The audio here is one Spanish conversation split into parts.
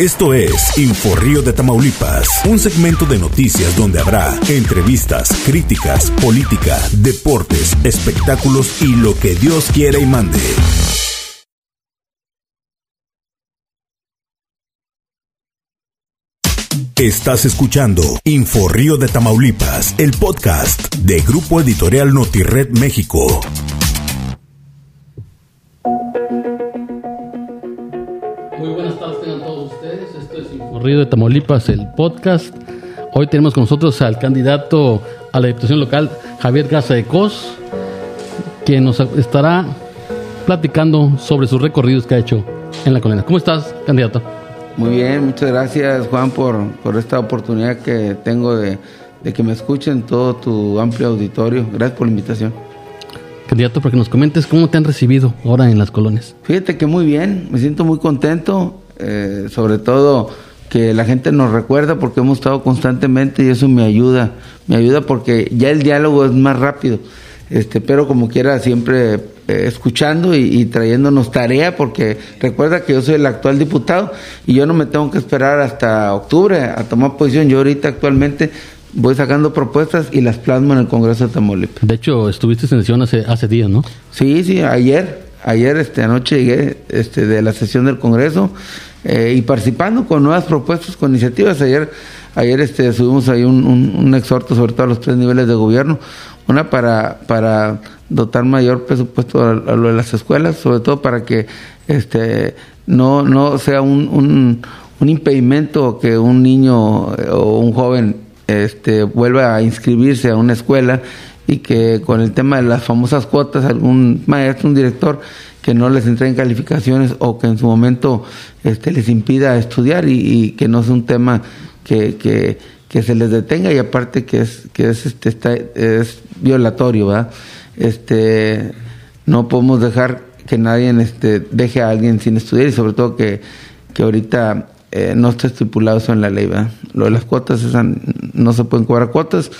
Esto es Inforrío de Tamaulipas, un segmento de noticias donde habrá entrevistas, críticas, política, deportes, espectáculos y lo que Dios quiera y mande. Estás escuchando Inforrío de Tamaulipas, el podcast de Grupo Editorial Notired México. Río de Tamaulipas, el podcast. Hoy tenemos con nosotros al candidato a la Diputación Local, Javier Garza de Cos, quien nos estará platicando sobre sus recorridos que ha hecho en la colina. ¿Cómo estás, candidato? Muy bien, muchas gracias, Juan, por, por esta oportunidad que tengo de, de que me escuchen todo tu amplio auditorio. Gracias por la invitación. Candidato, para que nos comentes cómo te han recibido ahora en las colonias. Fíjate que muy bien, me siento muy contento, eh, sobre todo que la gente nos recuerda porque hemos estado constantemente y eso me ayuda, me ayuda porque ya el diálogo es más rápido, este, pero como quiera siempre eh, escuchando y, trayéndonos tarea porque recuerda que yo soy el actual diputado y yo no me tengo que esperar hasta octubre a tomar posición, yo ahorita actualmente voy sacando propuestas y las plasmo en el Congreso de Tamaulipas. De hecho, estuviste en sesión hace, hace días, ¿no? Sí, sí, ayer, ayer este, anoche llegué este, de la sesión del Congreso eh, y participando con nuevas propuestas, con iniciativas. Ayer, ayer este, subimos ahí un, un, exhorto sobre todo a los tres niveles de gobierno. Una para, para dotar mayor presupuesto a, lo de las escuelas, sobre todo para que este, no, no sea un, un, un impedimento que un niño eh, o un joven este, vuelva a inscribirse a una escuela y que con el tema de las famosas cuotas algún maestro, un director que no les entreguen calificaciones o que en su momento este, les impida estudiar y, que no es un tema que, que, que, se les detenga y aparte que es que es este está, es violatorio, ¿verdad? Este no podemos dejar que nadie este, deje a alguien sin estudiar y sobre todo que, que ahorita eh, no está estipulado eso en la ley, ¿verdad? Lo de las cuotas, no se pueden cobrar cuotas,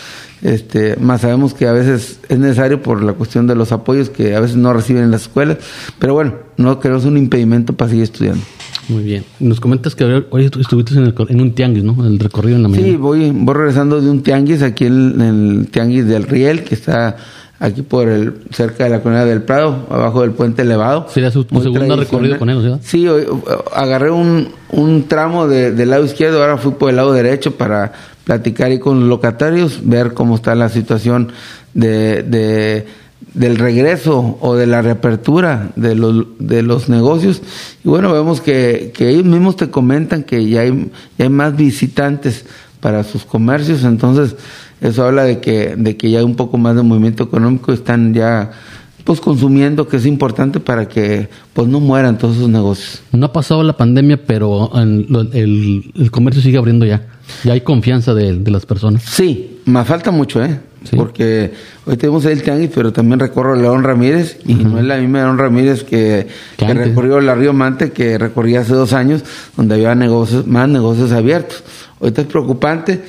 este, más sabemos que a veces es necesario por la cuestión de los apoyos que a veces no reciben en las escuelas, pero bueno, no es un impedimento para seguir estudiando. Muy bien. Nos comentas que hoy estuviste en, un tianguis, ¿no? El recorrido en la mañana. Sí, voy, voy regresando de un tianguis aquí en, el tianguis del Riel, que está aquí por el cerca de la colonia del Prado, abajo del puente elevado. ¿Sería su, segundo recorrido con ellos? Sí, hoy, agarré un, un tramo de, del lado izquierdo, ahora fui por el lado derecho para platicar ahí con los locatarios, ver cómo está la situación de, de del regreso o de la reapertura de los, de los negocios. Y bueno, vemos que, que ellos mismos te comentan que ya hay, ya hay más visitantes para sus comercios, entonces eso habla de que, de que ya hay un poco más de movimiento económico, están ya pues consumiendo, que es importante para que pues no mueran todos esos negocios. No ha pasado la pandemia, pero el, el, comercio sigue abriendo ya. Ya hay confianza de, de las personas. Sí, más falta mucho, ¿eh? Porque hoy tenemos el tianguis, pero también recorro León Ramírez y no es la misma León Ramírez que, que recorrió la Río Mante que recorría hace dos años, donde había negocios, más negocios abiertos. Ahorita es preocupante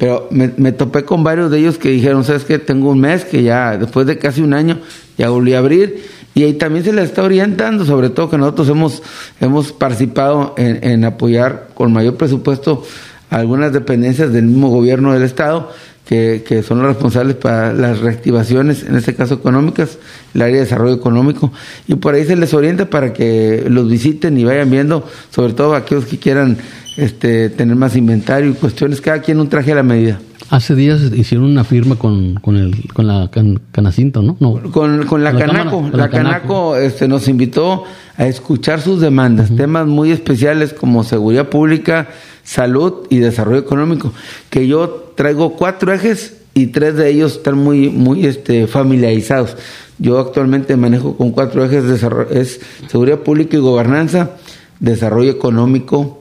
pero me, me, topé con varios de ellos que dijeron, ¿sabes qué? Tengo un mes que ya, después de casi un año, ya volví a abrir. Y ahí también se les está orientando, sobre todo que nosotros hemos, hemos participado en, en apoyar con mayor presupuesto algunas dependencias del mismo gobierno del Estado, que, que, son los responsables para las reactivaciones, en este caso económicas, el área de desarrollo económico, y por ahí se les orienta para que los visiten y vayan viendo, sobre todo aquellos que quieran este, tener más inventario y cuestiones, cada quien un traje a la medida. Hace días hicieron una firma con, con, el, con la Canacinto, ¿no? no con, con, la, Canaco. la, Canaco, este, nos invitó a escuchar sus demandas, temas muy especiales como seguridad pública, salud y desarrollo económico, que yo traigo cuatro ejes y tres de ellos están muy, muy este, familiarizados. Yo actualmente manejo con cuatro ejes, de es seguridad pública y gobernanza, desarrollo económico,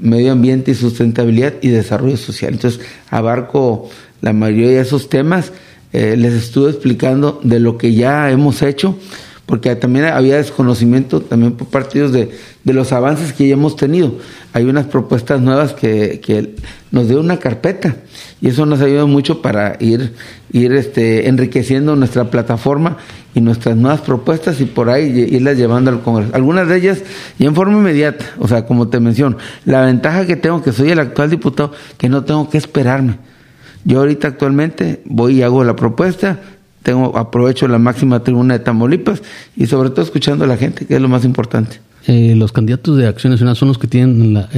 medio ambiente y sustentabilidad y desarrollo social. Entonces, abarco la mayoría de esos temas. Eh, les estuve explicando de lo que ya hemos hecho, porque también había desconocimiento también por partidos de, de los avances que ya hemos tenido. Hay unas propuestas nuevas que, que nos dio una carpeta y eso nos ayuda mucho para ir, ir este, enriqueciendo nuestra plataforma y nuestras nuevas propuestas y por ahí irlas llevando al Congreso. Algunas de ellas y en forma inmediata, o sea, como te menciono, la ventaja que tengo que soy el actual diputado, que no tengo que esperarme. Yo ahorita actualmente voy y hago la propuesta, tengo aprovecho la máxima tribuna de Tamaulipas y sobre todo escuchando a la gente, que es lo más importante. Eh, los candidatos de Acción Nacional son los que tienen la,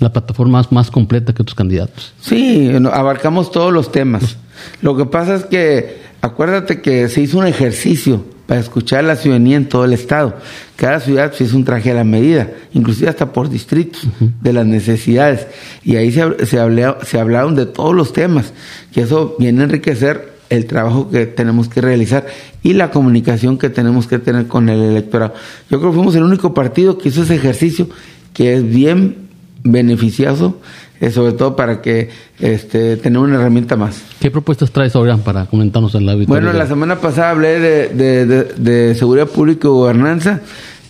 la plataforma más, más, completa que otros candidatos. Sí, abarcamos todos los temas. Lo que pasa es que acuérdate que se hizo un ejercicio para escuchar a la ciudadanía en todo el estado. Cada ciudad se hizo un traje a la medida, inclusive hasta por distritos, de las necesidades. Y ahí se, se, se hablaron de todos los temas, que eso viene a enriquecer el trabajo que tenemos que realizar y la comunicación que tenemos que tener con el electorado. Yo creo que fuimos el único partido que hizo ese ejercicio que es bien beneficioso, eh, sobre todo para que este, tener una herramienta más. ¿Qué propuestas traes ahora para comentarnos en la Bueno, la semana pasada hablé de, de, seguridad pública y gobernanza.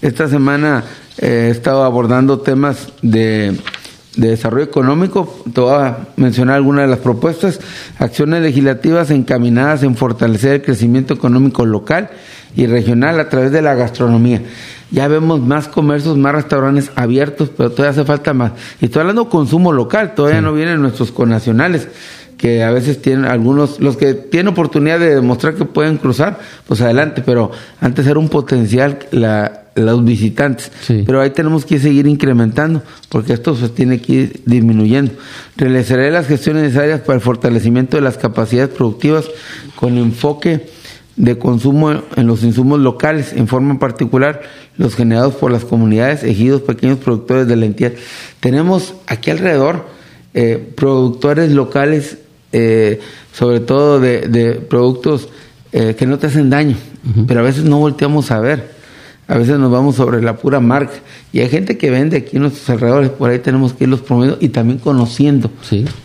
Esta semana eh, he estado abordando temas de de Desarrollo Económico. Te voy a mencionar algunas de las propuestas. Acciones legislativas encaminadas en fortalecer el crecimiento económico local y regional a través de la gastronomía. Ya vemos más comercios, más restaurantes abiertos, pero todavía hace falta más. Y estoy hablando de consumo local, todavía no vienen nuestros connacionales que a veces tienen algunos, los que tienen oportunidad de demostrar que pueden cruzar, pues adelante, pero antes era un potencial la, los visitantes. Pero ahí tenemos que seguir incrementando, porque esto se tiene que ir disminuyendo. Realizaré las gestiones necesarias para el fortalecimiento de las capacidades productivas con enfoque de consumo en los insumos locales, en forma particular los generados por las comunidades, ejidos, pequeños productores de la entidad. Tenemos aquí alrededor eh, productores locales, eh, sobre todo de, productos eh, que no te hacen daño, pero a veces no volteamos a ver a veces nos vamos sobre la pura marca. Y hay gente que vende aquí en nuestros alrededores, por ahí tenemos que irlos promoviendo y también conociendo,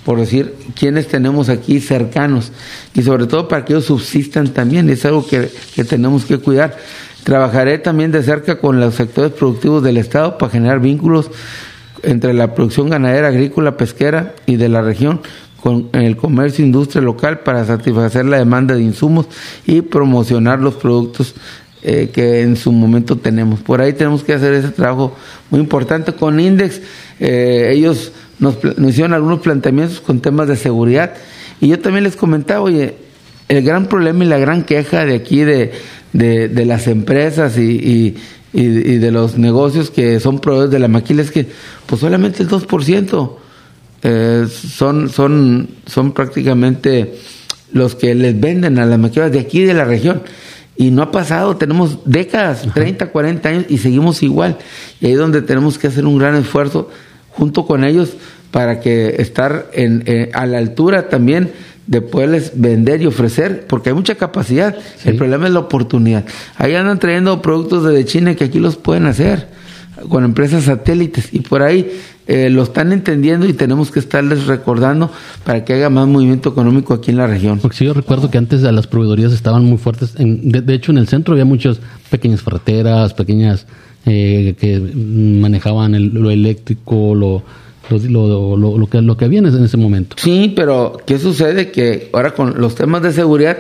por decir quiénes tenemos aquí cercanos. Y sobre todo para que ellos subsistan también, es algo que, que tenemos que cuidar. Trabajaré también de cerca con los sectores productivos del Estado para generar vínculos entre la producción ganadera, agrícola, pesquera y de la región con el comercio e industria local para satisfacer la demanda de insumos y promocionar los productos eh, que en su momento tenemos. Por ahí tenemos que hacer ese trabajo muy importante con Index. Eh, ellos nos, hicieron algunos planteamientos con temas de seguridad y yo también les comentaba, oye, el gran problema y la gran queja de aquí de, de, las empresas y, y, de los negocios que son proveedores de la maquila es que pues solamente el 2% eh, son, son, son prácticamente los que les venden a las maquilas de aquí de la región. Y no ha pasado, tenemos décadas, 30, 40 años y seguimos igual. Y ahí es donde tenemos que hacer un gran esfuerzo junto con ellos para que estar en, eh, a la altura también de poderles vender y ofrecer, porque hay mucha capacidad. El problema es la oportunidad. Ahí andan trayendo productos desde China que aquí los pueden hacer con empresas satélites y por ahí eh, lo están entendiendo y tenemos que estarles recordando para que haya más movimiento económico aquí en la región. Porque yo recuerdo que antes las proveedorías estaban muy fuertes. En, de, hecho, en el centro había muchas pequeñas ferreteras, pequeñas eh, que manejaban lo eléctrico, lo, lo, lo, lo, que, lo que había en ese momento. Sí, pero ¿qué sucede? Que ahora con los temas de seguridad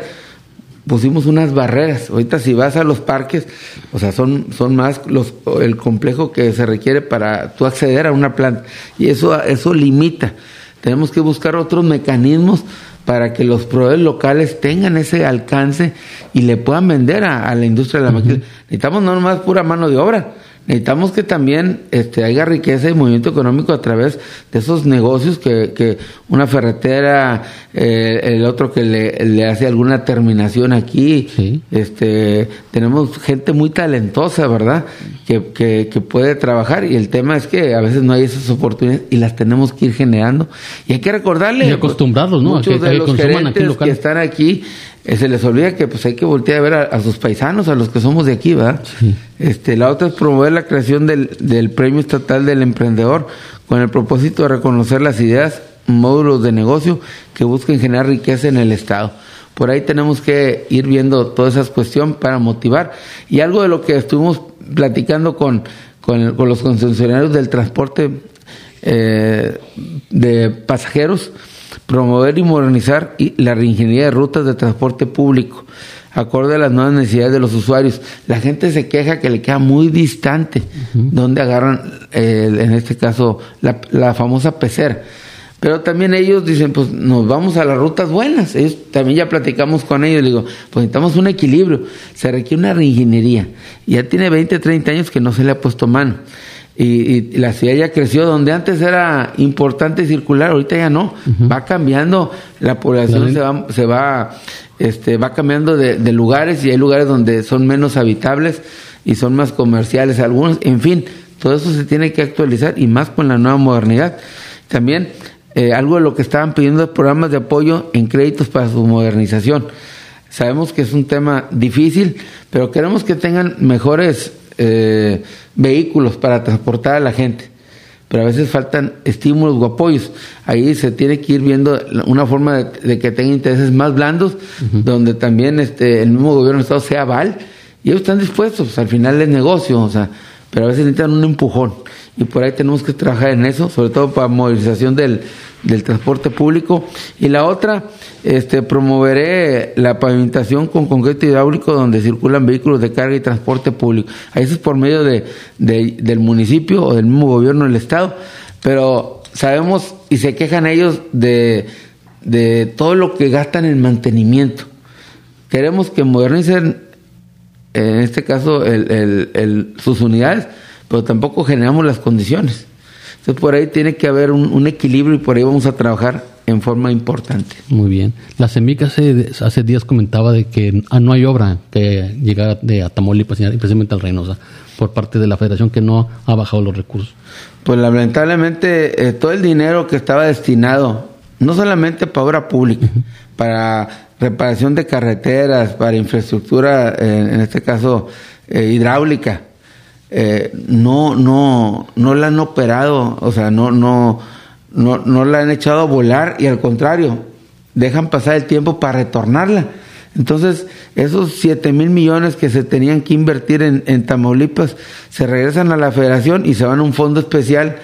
pusimos unas barreras. Ahorita si vas a los parques, o sea, son, son más los, el complejo que se requiere para tú acceder a una planta. Y eso, eso limita. Tenemos que buscar otros mecanismos para que los proveedores locales tengan ese alcance y le puedan vender a, la industria de la máquina. Necesitamos no nomás pura mano de obra, necesitamos que también este, haya riqueza y movimiento económico a través de esos negocios que, que una ferretera, eh, el otro que le, le, hace alguna terminación aquí. Este, tenemos gente muy talentosa, ¿verdad? Que, que, que, puede trabajar y el tema es que a veces no hay esas oportunidades y las tenemos que ir generando. Y hay que recordarle. Y acostumbrarlos, ¿no? Muchos de los gerentes que están aquí se les olvida que pues hay que voltear a ver a, sus paisanos, a los que somos de aquí, ¿verdad? Este, la otra es promover la creación del, del Premio Estatal del Emprendedor con el propósito de reconocer las ideas, módulos de negocio que busquen generar riqueza en el Estado. Por ahí tenemos que ir viendo todas esas cuestiones para motivar. Y algo de lo que estuvimos platicando con, con, los concesionarios del transporte eh, de pasajeros, promover y modernizar la reingeniería de rutas de transporte público acorde a las nuevas necesidades de los usuarios. La gente se queja que le queda muy distante donde agarran, en este caso, la, famosa pecera. Pero también ellos dicen, pues nos vamos a las rutas buenas. Ellos también ya platicamos con ellos. Le digo, pues necesitamos un equilibrio. Se requiere una reingeniería. Ya tiene 20, 30 años que no se le ha puesto mano. Y, la ciudad ya creció, donde antes era importante circular, ahorita ya no. Va cambiando, la población se va, se va este, va cambiando de, lugares y hay lugares donde son menos habitables y son más comerciales algunos, en fin, todo eso se tiene que actualizar y más con la nueva modernidad. También eh, algo de lo que estaban pidiendo es programas de apoyo en créditos para su modernización. Sabemos que es un tema difícil, pero queremos que tengan mejores eh, vehículos para transportar a la gente. Pero a veces faltan estímulos o apoyos. Ahí se tiene que ir viendo una forma de, que tenga intereses más blandos, donde también este, el mismo gobierno de Estado sea aval, y ellos están dispuestos, al final es negocio, o sea, pero a veces necesitan un empujón y por ahí tenemos que trabajar en eso, sobre todo para movilización del, del transporte público. Y la otra, este, promoveré la pavimentación con concreto hidráulico donde circulan vehículos de carga y transporte público. Eso es por medio de, del municipio o del mismo gobierno del Estado, pero sabemos y se quejan ellos de, de todo lo que gastan en mantenimiento. Queremos que modernicen, en este caso, el, el, sus unidades pero tampoco generamos las condiciones. Entonces por ahí tiene que haber un, equilibrio y por ahí vamos a trabajar en forma importante. Muy bien. La CEMIC hace, hace días comentaba de que ah, no hay obra que llegara de a Tamaulipas y precisamente al Reynosa por parte de la federación que no ha bajado los recursos. Pues lamentablemente eh, todo el dinero que estaba destinado no solamente para obra pública, para reparación de carreteras, para infraestructura, eh, en este caso eh, hidráulica, eh, no, no, no la han operado, o sea, no, no, no, no la han echado a volar y al contrario, dejan pasar el tiempo para retornarla. Entonces, esos 7 mil millones que se tenían que invertir en, en Tamaulipas se regresan a la federación y se van a un fondo especial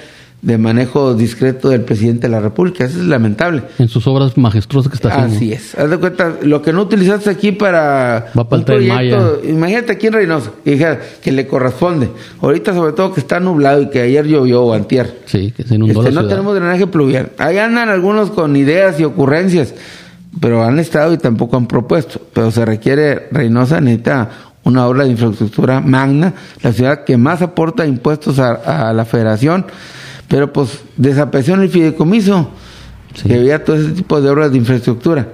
de manejo discreto del presidente de la República. Eso es lamentable. En sus obras majestuosas que está haciendo. Así es. Haz de cuenta, lo que no utilizaste aquí para Va para un proyecto, imagínate aquí en Reynosa, que le corresponde. Ahorita sobre todo que está nublado y que ayer llovió o antier. Sí, que se inundó este, No tenemos drenaje pluvial. Ahí andan algunos con ideas y ocurrencias, pero han estado y tampoco han propuesto. Pero se requiere, Reynosa necesita una obra de infraestructura magna, la ciudad que más aporta impuestos a, a la federación pero pues desapareció el fideicomiso que había todo ese tipo de obras de infraestructura.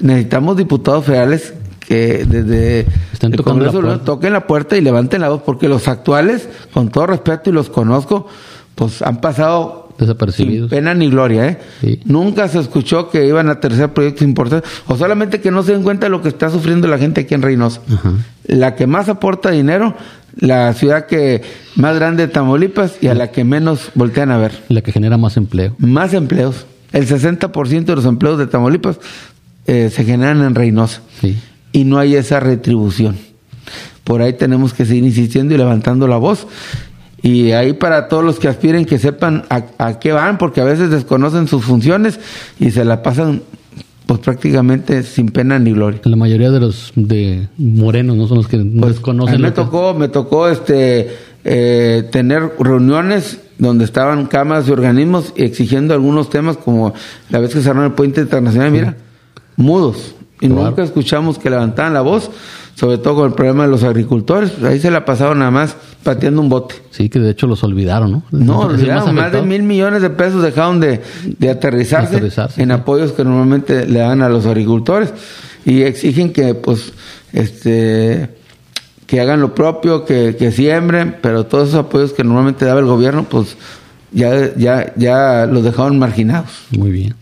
Necesitamos diputados federales que desde Están el Congreso toquen la puerta y levanten la voz, porque los actuales, con todo respeto y los conozco, pues han pasado desapercibidos. Sin pena ni gloria, ¿eh? Nunca se escuchó que iban a tercer proyectos importantes, o solamente que no se den cuenta de lo que está sufriendo la gente aquí en Reynosa. La que más aporta dinero la ciudad que más grande de Tamaulipas y a la que menos voltean a ver. La que genera más empleo. Más empleos. El 60% de los empleos de Tamaulipas eh, se generan en Reynosa. Y no hay esa retribución. Por ahí tenemos que seguir insistiendo y levantando la voz. Y ahí para todos los que aspiren que sepan a, a qué van, porque a veces desconocen sus funciones y se la pasan pues prácticamente sin pena ni gloria. La mayoría de los de morenos no son los que pues, desconocen. A mí me tocó, me tocó este eh, tener reuniones donde estaban cámaras y organismos exigiendo algunos temas como la vez que cerraron el puente internacional, mira, mudos. Y nunca escuchamos que levantaban la voz sobre todo con el problema de los agricultores, pues, ahí se la pasaron nada más pateando un bote. Sí, que de hecho los olvidaron, ¿no? No, olvidaron, más, de mil millones de pesos dejaron de, aterrizarse, en apoyos que normalmente le dan a los agricultores y exigen que, pues, este, que hagan lo propio, que, que siembren, pero todos esos apoyos que normalmente daba el gobierno, pues, ya, ya, ya los dejaron marginados. Muy bien.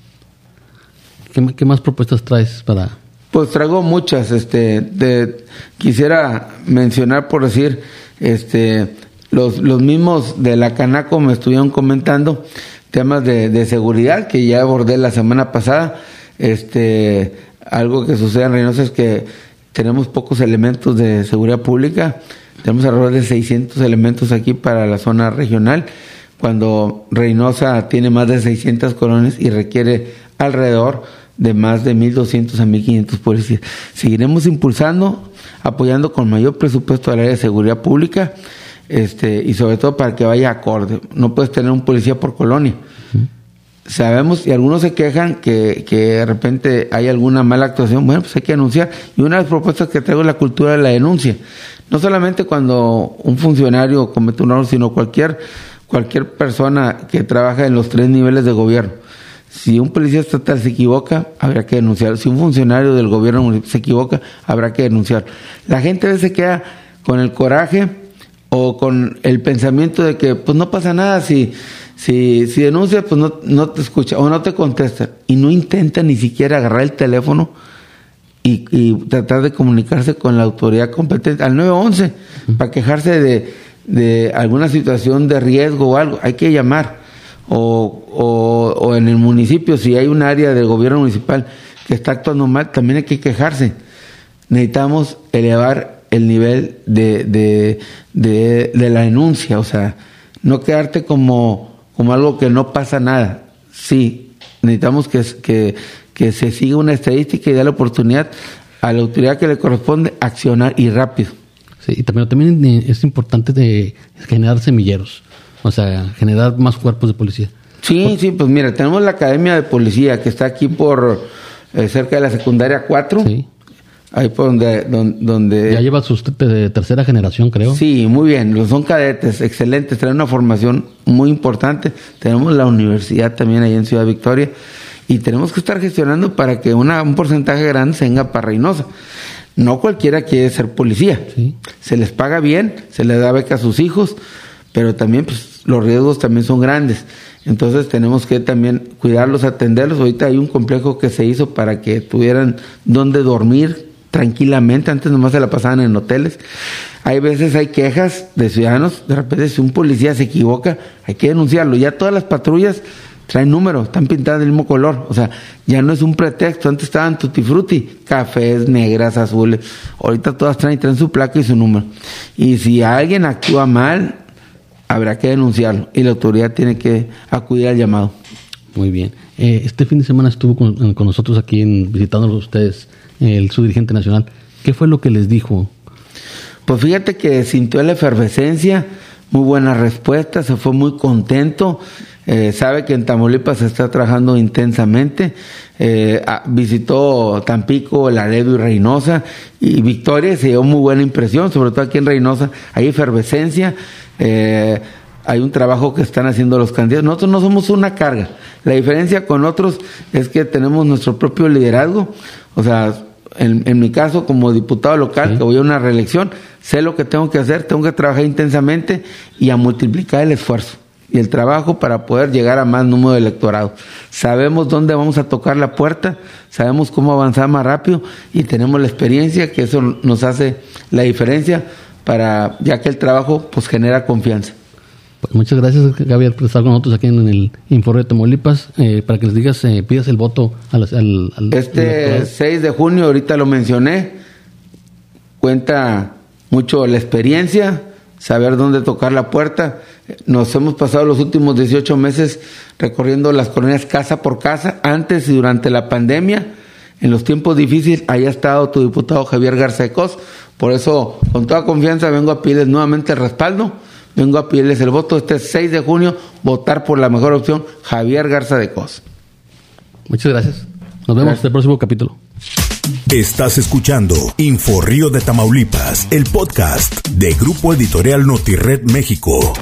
¿Qué, qué más propuestas traes para pues traigo muchas, este, quisiera mencionar por decir, este, los, los mismos de la Canaco me estuvieron comentando temas de, seguridad que ya abordé la semana pasada, este, algo que sucede en Reynosa es que tenemos pocos elementos de seguridad pública. Tenemos alrededor de 600 elementos aquí para la zona regional, cuando Reynosa tiene más de 600 colonias y requiere alrededor de más de 1.200 a 1.500 policías. Seguiremos impulsando, apoyando con mayor presupuesto al área de seguridad pública este, y sobre todo para que vaya acorde. No puedes tener un policía por colonia. Sabemos, y algunos se quejan que, que de repente hay alguna mala actuación, bueno, pues hay que anunciar. Y una de las propuestas que traigo es la cultura de la denuncia. No solamente cuando un funcionario comete un error, sino cualquier, cualquier persona que trabaja en los tres niveles de gobierno. Si un policía estatal se equivoca, habrá que denunciar. Si un funcionario del gobierno se equivoca, habrá que denunciar. La gente a veces queda con el coraje o con el pensamiento de que pues no pasa nada. Si si, si denuncia pues no, no te escucha o no te contesta. Y no intenta ni siquiera agarrar el teléfono y, y tratar de comunicarse con la autoridad competente al 911 para quejarse de, de alguna situación de riesgo o algo. Hay que llamar o, o, en el municipio si hay un área del gobierno municipal que está actuando mal también hay que quejarse necesitamos elevar el nivel de, de, de, la denuncia, o sea, no quedarte como, como algo que no pasa nada. Sí, necesitamos que, que, que se siga una estadística y dar la oportunidad a la autoridad que le corresponde accionar y rápido. Sí, y también, también es importante de generar semilleros, o sea, generar más cuerpos de policía. Sí, sí, pues mira, tenemos la Academia de Policía que está aquí por eh, cerca de la secundaria 4. Sí. Ahí por donde, donde, donde... Ya lleva su de tercera generación, creo. Sí, muy bien. Son cadetes excelentes, traen una formación muy importante. Tenemos la universidad también ahí en Ciudad Victoria y tenemos que estar gestionando para que una, un porcentaje grande se venga para Reynosa. No cualquiera quiere ser policía. Sí. Se les paga bien, se les da beca a sus hijos, pero también pues, los riesgos también son grandes. Entonces tenemos que también cuidarlos, atenderlos. Ahorita hay un complejo que se hizo para que tuvieran donde dormir tranquilamente, antes nomás se la pasaban en hoteles. Hay veces hay quejas de ciudadanos, de repente si un policía se equivoca, hay que denunciarlo. Ya todas las patrullas traen números, están pintadas del mismo color, o sea, ya no es un pretexto, antes estaban tutti frutti, cafés, negras, azules, ahorita todas traen, traen su placa y su número. Y si alguien actúa mal, habrá que denunciarlo y la autoridad tiene que acudir al llamado. Muy bien. Eh, este fin de semana estuvo con, con nosotros aquí en, visitándonos ustedes el su dirigente nacional. ¿Qué fue lo que les dijo? Pues fíjate que sintió la efervescencia, muy buena respuesta, se fue muy contento. Eh, sabe que en Tamaulipas se está trabajando intensamente. Eh, visitó Tampico, Laredo y Reynosa. Y Victoria se dio muy buena impresión, sobre todo aquí en Reynosa. Hay efervescencia. Eh, hay un trabajo que están haciendo los candidatos. Nosotros no somos una carga. La diferencia con otros es que tenemos nuestro propio liderazgo. O sea, en, en mi caso, como diputado local, sí. que voy a una reelección, sé lo que tengo que hacer, tengo que trabajar intensamente y a multiplicar el esfuerzo y el trabajo para poder llegar a más número de electorado. Sabemos dónde vamos a tocar la puerta, sabemos cómo avanzar más rápido y tenemos la experiencia que eso nos hace la diferencia para ya que el trabajo pues genera confianza. Pues muchas gracias, Gabriel, por estar con nosotros aquí en el Informe de Tamaulipas. Eh, para que les digas, eh, pidas el voto al. al, al este al 6 de junio, ahorita lo mencioné, cuenta mucho la experiencia, saber dónde tocar la puerta. Nos hemos pasado los últimos 18 meses recorriendo las colonias casa por casa, antes y durante la pandemia. En los tiempos difíciles, ahí ha estado tu diputado Javier Garcecos. Por eso, con toda confianza, vengo a pedirles nuevamente el respaldo vengo a pedirles el voto este 6 de junio, votar por la mejor opción, Javier Garza de Cos. Muchas gracias. Nos vemos gracias. en el próximo capítulo. Estás escuchando Info Río de Tamaulipas, el podcast de Grupo Editorial Notired México.